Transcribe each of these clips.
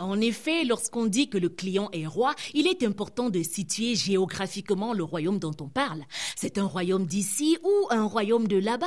En effet, lorsqu'on dit que le client est roi, il est important de situer géographiquement le royaume dont on parle. C'est un royaume d'ici ou un royaume de là-bas.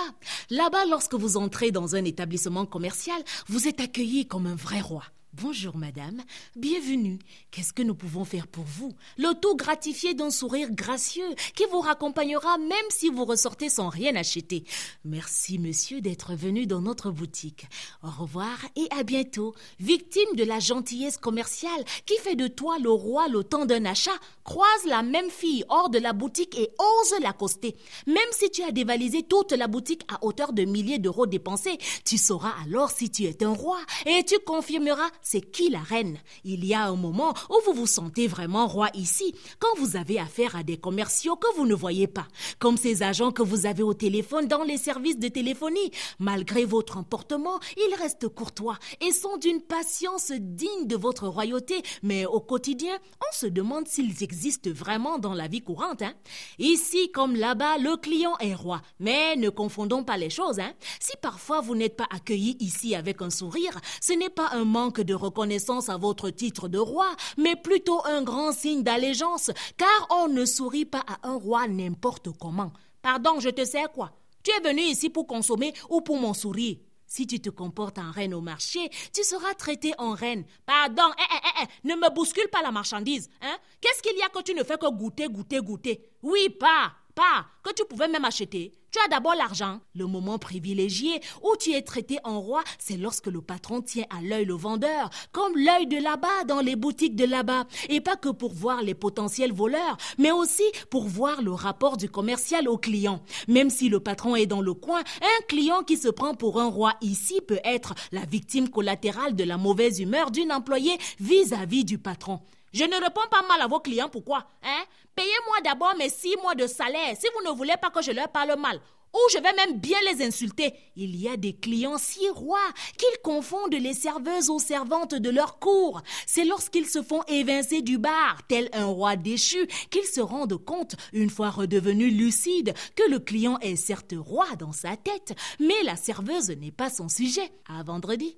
Là-bas, lorsque vous entrez dans un établissement commercial, vous êtes accueilli comme un vrai roi. Bonjour madame, bienvenue. Qu'est-ce que nous pouvons faire pour vous? Le tout gratifié d'un sourire gracieux qui vous raccompagnera même si vous ressortez sans rien acheter. Merci monsieur d'être venu dans notre boutique. Au revoir et à bientôt. Victime de la gentillesse commerciale qui fait de toi le roi le temps d'un achat, croise la même fille hors de la boutique et ose l'accoster. Même si tu as dévalisé toute la boutique à hauteur de milliers d'euros dépensés, tu sauras alors si tu es un roi et tu confirmeras c'est qui la reine? Il y a un moment où vous vous sentez vraiment roi ici, quand vous avez affaire à des commerciaux que vous ne voyez pas, comme ces agents que vous avez au téléphone dans les services de téléphonie. Malgré votre emportement, ils restent courtois et sont d'une patience digne de votre royauté, mais au quotidien, on se demande s'ils existent vraiment dans la vie courante. Hein. Ici, comme là-bas, le client est roi, mais ne confondons pas les choses. Hein. Si parfois vous n'êtes pas accueilli ici avec un sourire, ce n'est pas un manque de reconnaissance à votre titre de roi, mais plutôt un grand signe d'allégeance, car on ne sourit pas à un roi n'importe comment. Pardon, je te sais quoi? Tu es venu ici pour consommer ou pour mon sourire? Si tu te comportes en reine au marché, tu seras traité en reine. Pardon, eh, eh, eh, ne me bouscule pas la marchandise. Hein? Qu'est-ce qu'il y a que tu ne fais que goûter, goûter, goûter? Oui, pas, pas, que tu pouvais même acheter. Tu as d'abord l'argent. Le moment privilégié où tu es traité en roi, c'est lorsque le patron tient à l'œil le vendeur, comme l'œil de là-bas dans les boutiques de là-bas. Et pas que pour voir les potentiels voleurs, mais aussi pour voir le rapport du commercial au client. Même si le patron est dans le coin, un client qui se prend pour un roi ici peut être la victime collatérale de la mauvaise humeur d'une employée vis-à-vis du patron. Je ne réponds pas mal à vos clients, pourquoi hein? Payez-moi d'abord mes six mois de salaire si vous ne voulez pas que je leur parle mal. Ou je vais même bien les insulter. Il y a des clients si rois qu'ils confondent les serveuses aux servantes de leur cour. C'est lorsqu'ils se font évincer du bar, tel un roi déchu, qu'ils se rendent compte, une fois redevenus lucides, que le client est certes roi dans sa tête, mais la serveuse n'est pas son sujet. À vendredi.